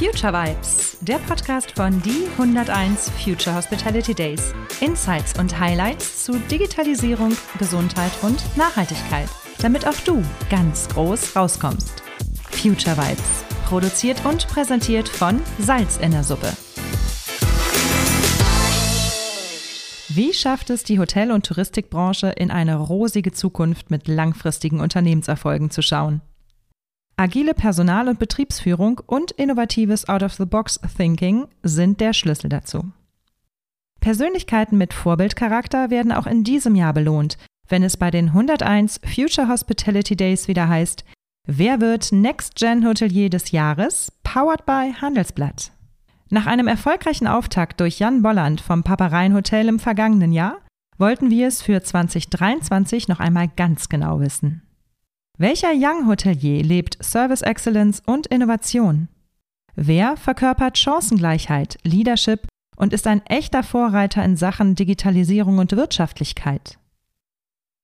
Future Vibes, der Podcast von die 101 Future Hospitality Days. Insights und Highlights zu Digitalisierung, Gesundheit und Nachhaltigkeit, damit auch du ganz groß rauskommst. Future Vibes, produziert und präsentiert von Salz in der Suppe. Wie schafft es die Hotel- und Touristikbranche in eine rosige Zukunft mit langfristigen Unternehmenserfolgen zu schauen? Agile Personal- und Betriebsführung und innovatives Out-of-the-Box-Thinking sind der Schlüssel dazu. Persönlichkeiten mit Vorbildcharakter werden auch in diesem Jahr belohnt, wenn es bei den 101 Future Hospitality Days wieder heißt, wer wird Next Gen Hotelier des Jahres, powered by Handelsblatt. Nach einem erfolgreichen Auftakt durch Jan Bolland vom Papareien Hotel im vergangenen Jahr wollten wir es für 2023 noch einmal ganz genau wissen. Welcher Young Hotelier lebt Service Excellence und Innovation? Wer verkörpert Chancengleichheit, Leadership und ist ein echter Vorreiter in Sachen Digitalisierung und Wirtschaftlichkeit?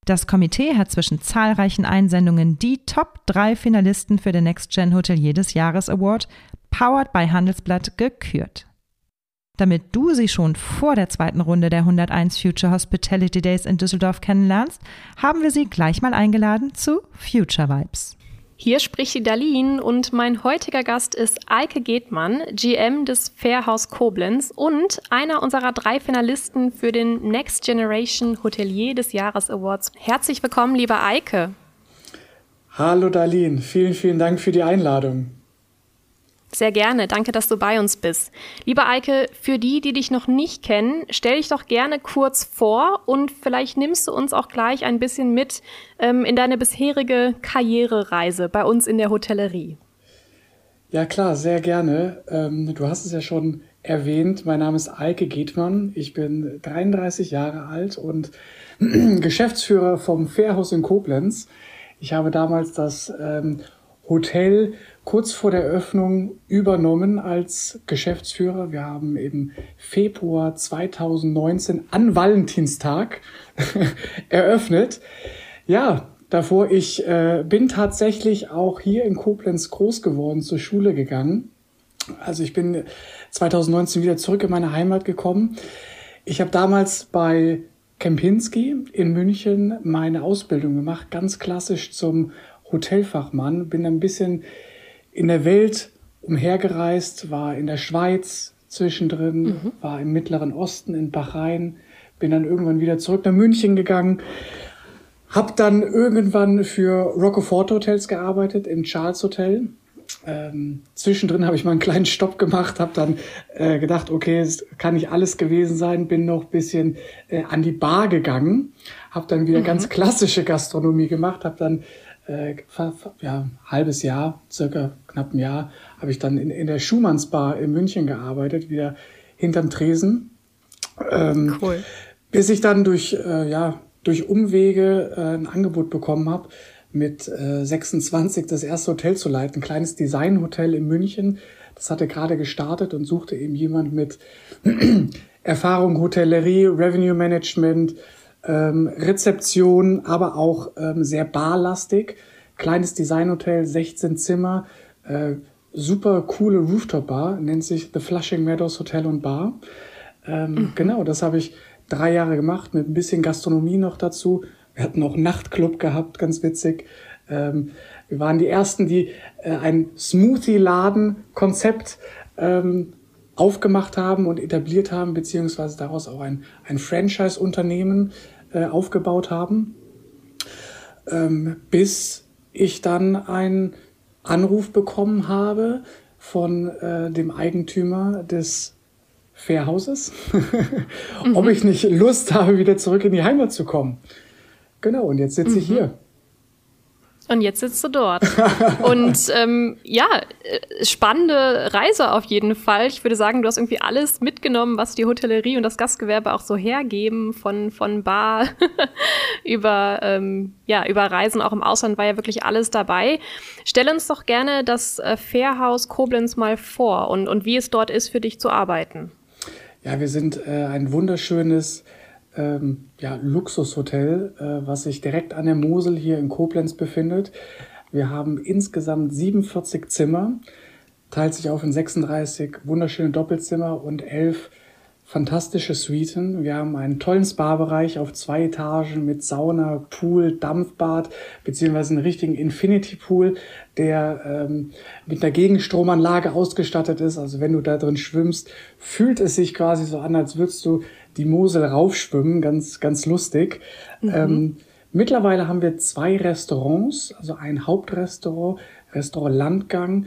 Das Komitee hat zwischen zahlreichen Einsendungen die Top 3 Finalisten für den Next Gen Hotelier des Jahres Award, powered by Handelsblatt, gekürt. Damit du sie schon vor der zweiten Runde der 101 Future Hospitality Days in Düsseldorf kennenlernst, haben wir sie gleich mal eingeladen zu Future Vibes. Hier spricht die Darlene und mein heutiger Gast ist Eike Gedmann, GM des Fairhaus Koblenz und einer unserer drei Finalisten für den Next Generation Hotelier des Jahres Awards. Herzlich willkommen, lieber Eike. Hallo Darlene, vielen, vielen Dank für die Einladung. Sehr gerne. Danke, dass du bei uns bist. Lieber Eike, für die, die dich noch nicht kennen, stell dich doch gerne kurz vor und vielleicht nimmst du uns auch gleich ein bisschen mit ähm, in deine bisherige Karrierereise bei uns in der Hotellerie. Ja, klar, sehr gerne. Ähm, du hast es ja schon erwähnt. Mein Name ist Eike Gedmann. Ich bin 33 Jahre alt und Geschäftsführer vom Fairhaus in Koblenz. Ich habe damals das ähm, Hotel kurz vor der Öffnung übernommen als Geschäftsführer. Wir haben im Februar 2019 an Valentinstag eröffnet. Ja, davor, ich äh, bin tatsächlich auch hier in Koblenz groß geworden, zur Schule gegangen. Also ich bin 2019 wieder zurück in meine Heimat gekommen. Ich habe damals bei Kempinski in München meine Ausbildung gemacht, ganz klassisch zum Hotelfachmann, bin ein bisschen in der Welt umhergereist, war in der Schweiz zwischendrin, mhm. war im Mittleren Osten, in Bahrain, bin dann irgendwann wieder zurück nach München gegangen, hab dann irgendwann für Rockefort Hotels gearbeitet, im Charles Hotel. Ähm, zwischendrin habe ich mal einen kleinen Stopp gemacht, habe dann äh, gedacht, okay, es kann nicht alles gewesen sein, bin noch bisschen äh, an die Bar gegangen, habe dann wieder mhm. ganz klassische Gastronomie gemacht, habe dann äh, ja, halbes Jahr, circa knapp ein Jahr, habe ich dann in, in der Schumannsbar in München gearbeitet, wieder hinterm Tresen. Ähm, cool. Bis ich dann durch, äh, ja, durch Umwege äh, ein Angebot bekommen habe, mit äh, 26 das erste Hotel zu leiten, ein kleines Designhotel in München. Das hatte gerade gestartet und suchte eben jemand mit Erfahrung Hotellerie, Revenue Management, ähm, Rezeption, aber auch ähm, sehr barlastig. Kleines Designhotel, 16 Zimmer, äh, super coole Rooftop-Bar, nennt sich The Flushing Meadows Hotel und Bar. Ähm, mhm. Genau, das habe ich drei Jahre gemacht, mit ein bisschen Gastronomie noch dazu. Wir hatten auch Nachtclub gehabt, ganz witzig. Ähm, wir waren die Ersten, die äh, ein Smoothie-Laden-Konzept ähm, aufgemacht haben und etabliert haben, beziehungsweise daraus auch ein, ein Franchise-Unternehmen äh, aufgebaut haben, ähm, bis ich dann einen Anruf bekommen habe von äh, dem Eigentümer des Fährhauses, mhm. ob ich nicht Lust habe, wieder zurück in die Heimat zu kommen. Genau, und jetzt sitze mhm. ich hier. Und jetzt sitzt du dort. Und ähm, ja, äh, spannende Reise auf jeden Fall. Ich würde sagen, du hast irgendwie alles mitgenommen, was die Hotellerie und das Gastgewerbe auch so hergeben, von, von Bar über, ähm, ja, über Reisen auch im Ausland war ja wirklich alles dabei. Stell uns doch gerne das äh, Fairhaus Koblenz mal vor und, und wie es dort ist, für dich zu arbeiten. Ja, wir sind äh, ein wunderschönes ähm, ja, Luxushotel, äh, was sich direkt an der Mosel hier in Koblenz befindet. Wir haben insgesamt 47 Zimmer, teilt sich auf in 36 wunderschöne Doppelzimmer und elf fantastische Suiten. Wir haben einen tollen Spa-Bereich auf zwei Etagen mit Sauna, Pool, Dampfbad, beziehungsweise einen richtigen Infinity Pool, der ähm, mit einer Gegenstromanlage ausgestattet ist. Also wenn du da drin schwimmst, fühlt es sich quasi so an, als würdest du die Mosel raufschwimmen. Ganz, ganz lustig. Mhm. Ähm, mittlerweile haben wir zwei Restaurants, also ein Hauptrestaurant, Restaurant Landgang,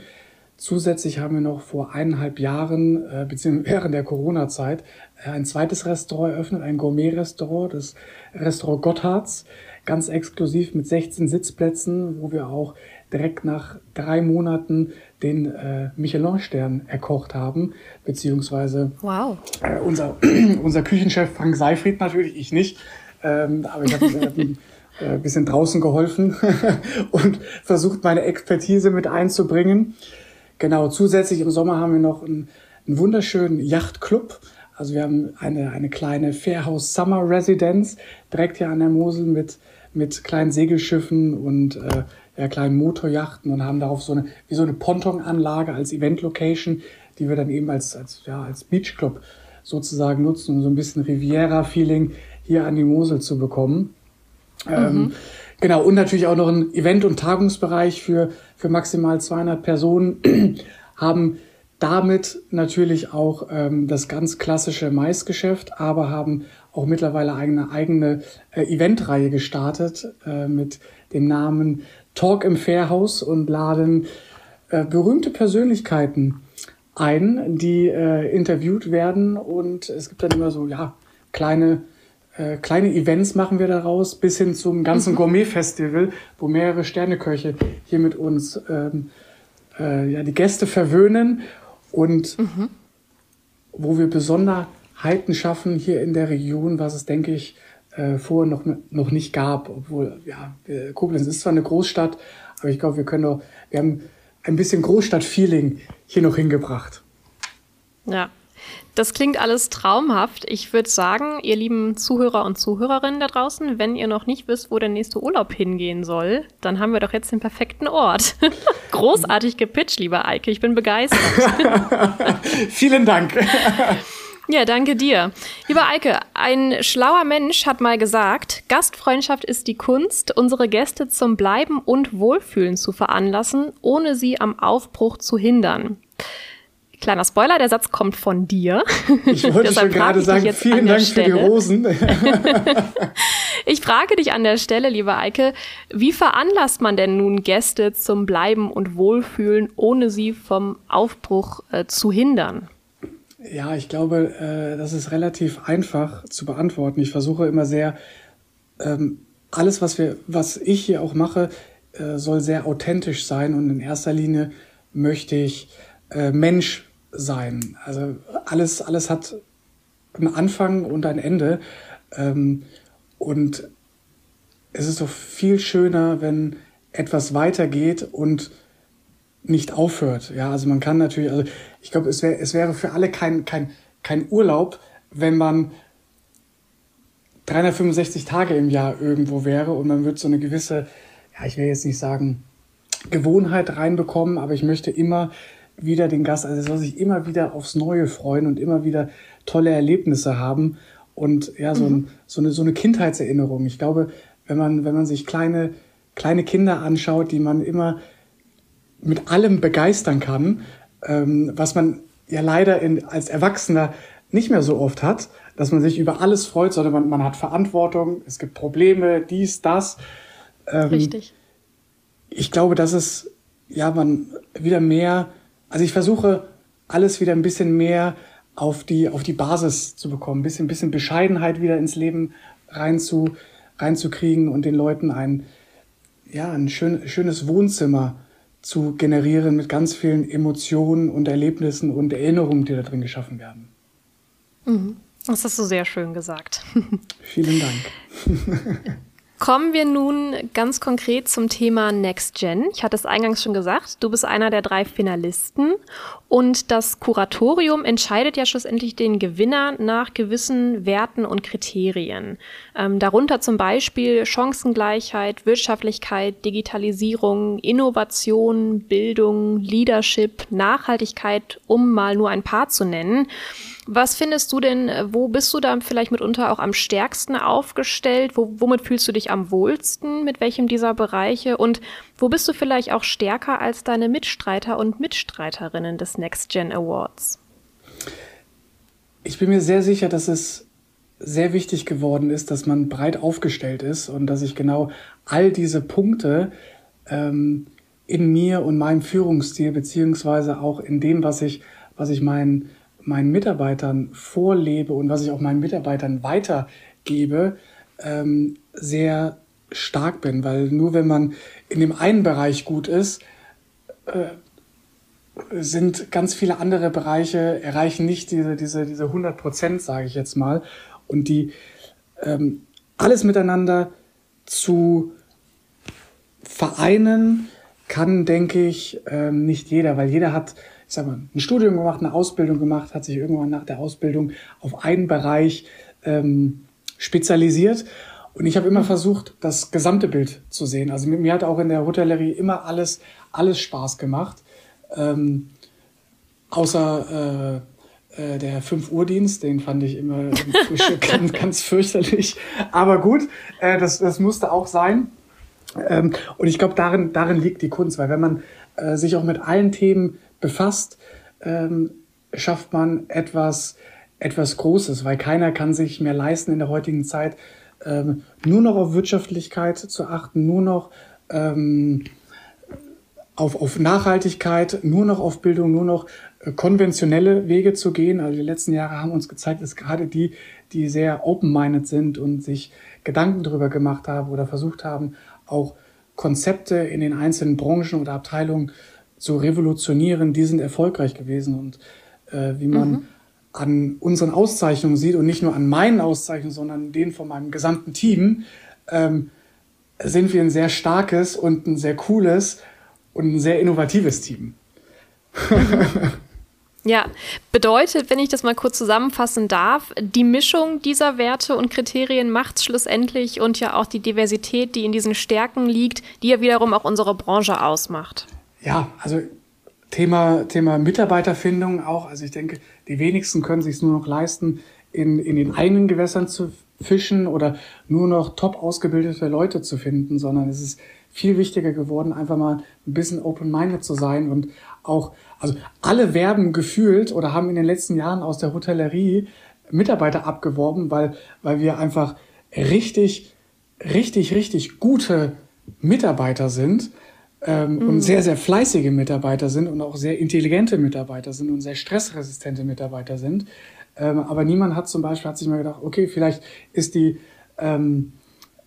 Zusätzlich haben wir noch vor eineinhalb Jahren, äh, beziehungsweise während der Corona-Zeit, äh, ein zweites Restaurant eröffnet, ein Gourmet-Restaurant, das Restaurant Gotthards, ganz exklusiv mit 16 Sitzplätzen, wo wir auch direkt nach drei Monaten den äh, Michelin-Stern erkocht haben, beziehungsweise wow. äh, unser, unser Küchenchef Frank Seifried natürlich, ich nicht, ähm, aber ich habe äh, bisschen draußen geholfen und versucht, meine Expertise mit einzubringen. Genau, zusätzlich im Sommer haben wir noch einen, einen wunderschönen Yachtclub. Also wir haben eine, eine kleine Fairhouse Summer Residence direkt hier an der Mosel mit, mit kleinen Segelschiffen und äh, ja, kleinen Motorjachten und haben darauf so eine, wie so eine Pontonanlage als Event-Location, die wir dann eben als, als, ja, als Beachclub sozusagen nutzen, um so ein bisschen Riviera-Feeling hier an die Mosel zu bekommen. Mhm. Ähm, Genau, und natürlich auch noch ein Event- und Tagungsbereich für, für maximal 200 Personen, haben damit natürlich auch ähm, das ganz klassische Maisgeschäft, aber haben auch mittlerweile eine eigene äh, Eventreihe gestartet äh, mit dem Namen Talk im Fairhaus und laden äh, berühmte Persönlichkeiten ein, die äh, interviewt werden. Und es gibt dann immer so, ja, kleine äh, kleine Events machen wir daraus, bis hin zum ganzen mhm. Gourmet-Festival, wo mehrere Sterneköche hier mit uns ähm, äh, ja, die Gäste verwöhnen und mhm. wo wir Besonderheiten schaffen hier in der Region, was es, denke ich, äh, vorher noch, noch nicht gab. Obwohl, ja, Koblenz ist zwar eine Großstadt, aber ich glaube, wir können doch, wir haben ein bisschen Großstadt-Feeling hier noch hingebracht. Ja, das klingt alles traumhaft. Ich würde sagen, ihr lieben Zuhörer und Zuhörerinnen da draußen, wenn ihr noch nicht wisst, wo der nächste Urlaub hingehen soll, dann haben wir doch jetzt den perfekten Ort. Großartig gepitcht, lieber Eike. Ich bin begeistert. Vielen Dank. Ja, danke dir. Lieber Eike, ein schlauer Mensch hat mal gesagt, Gastfreundschaft ist die Kunst, unsere Gäste zum Bleiben und Wohlfühlen zu veranlassen, ohne sie am Aufbruch zu hindern. Kleiner Spoiler, der Satz kommt von dir. Ich wollte schon gerade sagen, vielen Dank für die Rosen. ich frage dich an der Stelle, lieber Eike, wie veranlasst man denn nun Gäste zum Bleiben und Wohlfühlen, ohne sie vom Aufbruch äh, zu hindern? Ja, ich glaube, äh, das ist relativ einfach zu beantworten. Ich versuche immer sehr, ähm, alles, was wir, was ich hier auch mache, äh, soll sehr authentisch sein und in erster Linie möchte ich äh, Mensch sein. Also alles, alles hat einen Anfang und ein Ende. Ähm, und es ist doch viel schöner, wenn etwas weitergeht und nicht aufhört. Ja, also man kann natürlich, also ich glaube, es, wär, es wäre für alle kein, kein, kein Urlaub, wenn man 365 Tage im Jahr irgendwo wäre und man wird so eine gewisse, ja, ich will jetzt nicht sagen, Gewohnheit reinbekommen, aber ich möchte immer wieder den Gast, also er soll sich immer wieder aufs Neue freuen und immer wieder tolle Erlebnisse haben und ja, so, mhm. ein, so, eine, so eine Kindheitserinnerung. Ich glaube, wenn man, wenn man sich kleine, kleine Kinder anschaut, die man immer mit allem begeistern kann, ähm, was man ja leider in, als Erwachsener nicht mehr so oft hat, dass man sich über alles freut, sondern man, man hat Verantwortung, es gibt Probleme, dies, das. Ähm, Richtig. Ich glaube, dass es ja man wieder mehr also ich versuche alles wieder ein bisschen mehr auf die, auf die Basis zu bekommen, ein bisschen, bisschen Bescheidenheit wieder ins Leben rein zu, reinzukriegen und den Leuten ein, ja, ein schön, schönes Wohnzimmer zu generieren mit ganz vielen Emotionen und Erlebnissen und Erinnerungen, die da drin geschaffen werden. Mhm. Das hast du sehr schön gesagt. Vielen Dank. Kommen wir nun ganz konkret zum Thema Next Gen. Ich hatte es eingangs schon gesagt, du bist einer der drei Finalisten und das Kuratorium entscheidet ja schlussendlich den Gewinner nach gewissen Werten und Kriterien. Ähm, darunter zum Beispiel Chancengleichheit, Wirtschaftlichkeit, Digitalisierung, Innovation, Bildung, Leadership, Nachhaltigkeit, um mal nur ein paar zu nennen. Was findest du denn, äh, wo bist du da vielleicht mitunter auch am stärksten aufgestellt? Wo, womit fühlst du dich am wohlsten? Mit welchem dieser Bereiche? Und wo bist du vielleicht auch stärker als deine Mitstreiter und Mitstreiterinnen des Next Gen Awards? Ich bin mir sehr sicher, dass es sehr wichtig geworden ist, dass man breit aufgestellt ist und dass ich genau all diese Punkte ähm, in mir und meinem Führungsstil beziehungsweise auch in dem, was ich, was ich meinen meinen Mitarbeitern vorlebe und was ich auch meinen Mitarbeitern weitergebe, ähm, sehr stark bin. Weil nur wenn man in dem einen Bereich gut ist, äh, sind ganz viele andere Bereiche, erreichen nicht diese, diese, diese 100 Prozent, sage ich jetzt mal. Und die ähm, alles miteinander zu vereinen, kann, denke ich, ähm, nicht jeder, weil jeder hat ich sag mal, ein Studium gemacht, eine Ausbildung gemacht, hat sich irgendwann nach der Ausbildung auf einen Bereich ähm, spezialisiert. Und ich habe immer versucht, das gesamte Bild zu sehen. Also mir, hat auch in der Hotellerie immer alles, alles Spaß gemacht. Ähm, außer äh, äh, der 5 Uhr Dienst, den fand ich immer ganz, ganz fürchterlich. Aber gut, äh, das, das musste auch sein. Ähm, und ich glaube, darin, darin liegt die Kunst, weil wenn man äh, sich auch mit allen Themen befasst, ähm, schafft man etwas, etwas Großes, weil keiner kann sich mehr leisten in der heutigen Zeit, ähm, nur noch auf Wirtschaftlichkeit zu achten, nur noch ähm, auf, auf Nachhaltigkeit, nur noch auf Bildung, nur noch äh, konventionelle Wege zu gehen. Also die letzten Jahre haben uns gezeigt, dass gerade die, die sehr open-minded sind und sich Gedanken darüber gemacht haben oder versucht haben, auch Konzepte in den einzelnen Branchen oder Abteilungen zu revolutionieren, die sind erfolgreich gewesen. Und äh, wie man mhm. an unseren Auszeichnungen sieht und nicht nur an meinen Auszeichnungen, sondern denen von meinem gesamten Team, ähm, sind wir ein sehr starkes und ein sehr cooles und ein sehr innovatives Team. Ja, bedeutet, wenn ich das mal kurz zusammenfassen darf, die Mischung dieser Werte und Kriterien macht schlussendlich und ja auch die Diversität, die in diesen Stärken liegt, die ja wiederum auch unsere Branche ausmacht. Ja, also Thema, Thema Mitarbeiterfindung auch. Also ich denke, die wenigsten können sich nur noch leisten, in, in den eigenen Gewässern zu fischen oder nur noch top ausgebildete Leute zu finden, sondern es ist viel wichtiger geworden, einfach mal ein bisschen open-minded zu sein und auch, also alle werben gefühlt oder haben in den letzten Jahren aus der Hotellerie Mitarbeiter abgeworben, weil, weil wir einfach richtig, richtig, richtig gute Mitarbeiter sind ähm, mhm. und sehr, sehr fleißige Mitarbeiter sind und auch sehr intelligente Mitarbeiter sind und sehr stressresistente Mitarbeiter sind. Ähm, aber niemand hat zum Beispiel, hat sich mal gedacht, okay, vielleicht ist die, ähm,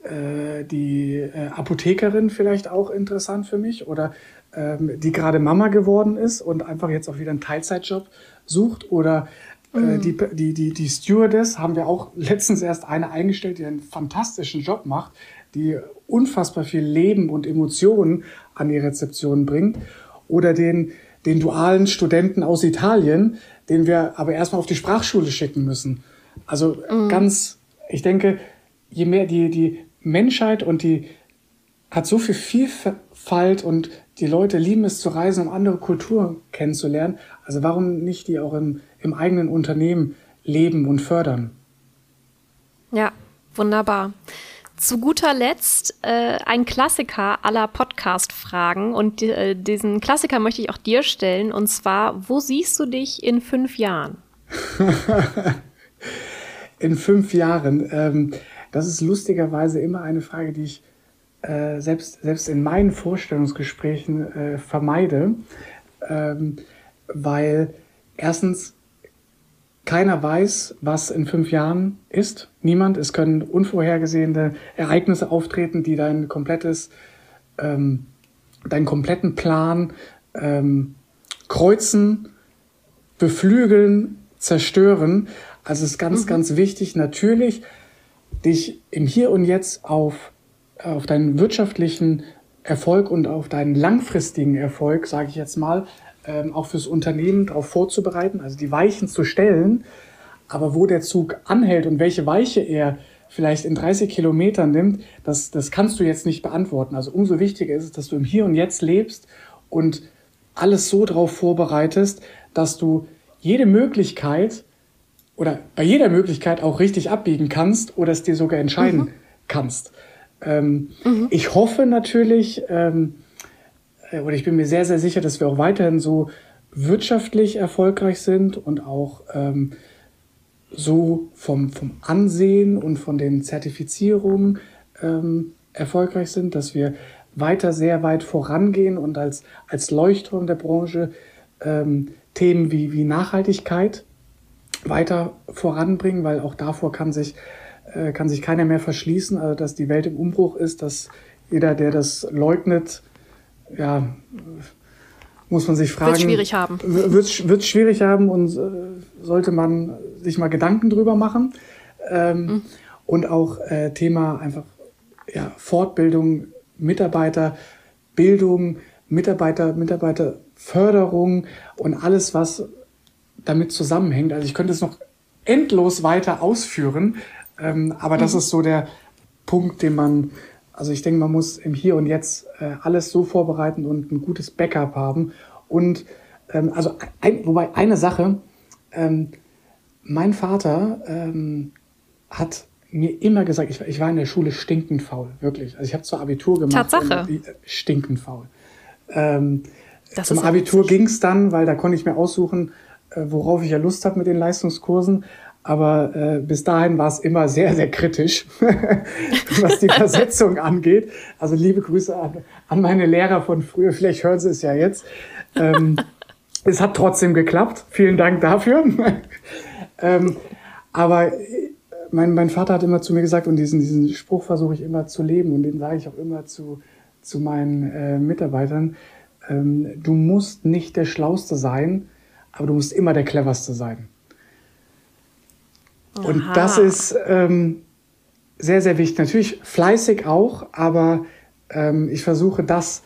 äh, die äh, Apothekerin vielleicht auch interessant für mich oder ähm, die gerade Mama geworden ist und einfach jetzt auch wieder einen Teilzeitjob sucht oder äh, mhm. die, die, die, die Stewardess haben wir auch letztens erst eine eingestellt, die einen fantastischen Job macht, die unfassbar viel Leben und Emotionen an die Rezeption bringt. Oder den, den dualen Studenten aus Italien, den wir aber erstmal auf die Sprachschule schicken müssen. Also mhm. ganz, ich denke, je mehr die, die Menschheit und die hat so viel Vielfalt und die Leute lieben es zu reisen, um andere Kulturen kennenzulernen. Also warum nicht die auch im, im eigenen Unternehmen leben und fördern? Ja, wunderbar. Zu guter Letzt äh, ein Klassiker aller Podcast-Fragen und äh, diesen Klassiker möchte ich auch dir stellen und zwar, wo siehst du dich in fünf Jahren? in fünf Jahren. Ähm, das ist lustigerweise immer eine Frage, die ich äh, selbst, selbst in meinen Vorstellungsgesprächen äh, vermeide, ähm, weil erstens keiner weiß, was in fünf Jahren ist. Niemand. Es können unvorhergesehene Ereignisse auftreten, die dein komplettes, ähm, deinen kompletten Plan ähm, kreuzen, beflügeln, zerstören. Also es ist ganz, mhm. ganz wichtig, natürlich dich im Hier und Jetzt auf auf deinen wirtschaftlichen Erfolg und auf deinen langfristigen Erfolg, sage ich jetzt mal, ähm, auch fürs Unternehmen darauf vorzubereiten, also die Weichen zu stellen. Aber wo der Zug anhält und welche Weiche er vielleicht in 30 Kilometern nimmt, das, das kannst du jetzt nicht beantworten. Also umso wichtiger ist es, dass du im Hier und Jetzt lebst und alles so darauf vorbereitest, dass du jede Möglichkeit oder bei jeder Möglichkeit auch richtig abbiegen kannst oder es dir sogar entscheiden mhm. kannst. Ähm, mhm. Ich hoffe natürlich, ähm, äh, oder ich bin mir sehr, sehr sicher, dass wir auch weiterhin so wirtschaftlich erfolgreich sind und auch ähm, so vom, vom Ansehen und von den Zertifizierungen ähm, erfolgreich sind, dass wir weiter sehr weit vorangehen und als, als Leuchtturm der Branche ähm, Themen wie, wie Nachhaltigkeit weiter voranbringen, weil auch davor kann sich, äh, kann sich keiner mehr verschließen, also dass die Welt im Umbruch ist, dass jeder, der das leugnet, ja, muss man sich fragen. Wird schwierig haben. Wird, wird schwierig haben und äh, sollte man sich mal Gedanken drüber machen. Ähm, mhm. Und auch äh, Thema einfach ja, Fortbildung, Mitarbeiterbildung, Mitarbeiter, Mitarbeiterförderung und alles, was damit zusammenhängt. Also ich könnte es noch endlos weiter ausführen, ähm, aber mhm. das ist so der Punkt, den man, also ich denke, man muss im Hier und Jetzt äh, alles so vorbereiten und ein gutes Backup haben. Und ähm, also, ein, wobei eine Sache, ähm, mein Vater ähm, hat mir immer gesagt, ich, ich, war in der Schule stinkend faul, wirklich. Also ich habe zwar Abitur gemacht. Tatsache. Und, äh, stinkend faul. Ähm, zum Abitur ging es dann, weil da konnte ich mir aussuchen, äh, worauf ich ja Lust habe mit den Leistungskursen. Aber äh, bis dahin war es immer sehr, sehr kritisch, was die Versetzung angeht. Also liebe Grüße an, an, meine Lehrer von früher. Vielleicht hören Sie es ja jetzt. Ähm, es hat trotzdem geklappt. Vielen Dank dafür. ähm, aber äh, mein, mein Vater hat immer zu mir gesagt, und diesen, diesen Spruch versuche ich immer zu leben, und den sage ich auch immer zu, zu meinen äh, Mitarbeitern, ähm, du musst nicht der Schlauste sein, aber du musst immer der Cleverste sein. Aha. Und das ist ähm, sehr, sehr wichtig. Natürlich fleißig auch, aber ähm, ich versuche das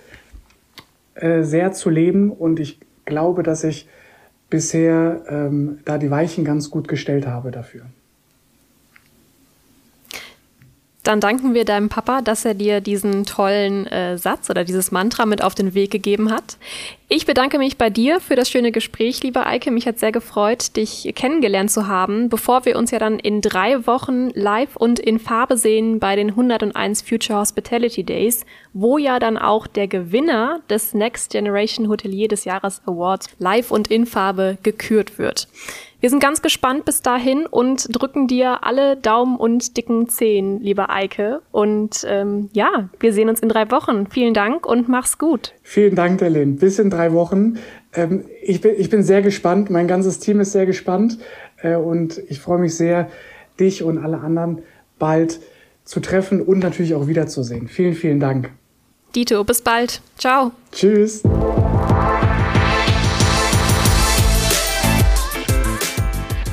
äh, sehr zu leben und ich glaube, dass ich bisher ähm, da die Weichen ganz gut gestellt habe dafür. Dann danken wir deinem Papa, dass er dir diesen tollen äh, Satz oder dieses Mantra mit auf den Weg gegeben hat. Ich bedanke mich bei dir für das schöne Gespräch, lieber Eike. Mich hat sehr gefreut, dich kennengelernt zu haben, bevor wir uns ja dann in drei Wochen live und in Farbe sehen bei den 101 Future Hospitality Days, wo ja dann auch der Gewinner des Next Generation Hotelier des Jahres Awards live und in Farbe gekürt wird. Wir sind ganz gespannt bis dahin und drücken dir alle Daumen und dicken Zehen, lieber Eike. Und ähm, ja, wir sehen uns in drei Wochen. Vielen Dank und mach's gut. Vielen Dank, Derlin. Bis in drei Wochen. Ähm, ich, bin, ich bin sehr gespannt. Mein ganzes Team ist sehr gespannt. Äh, und ich freue mich sehr, dich und alle anderen bald zu treffen und natürlich auch wiederzusehen. Vielen, vielen Dank. Dito, bis bald. Ciao. Tschüss.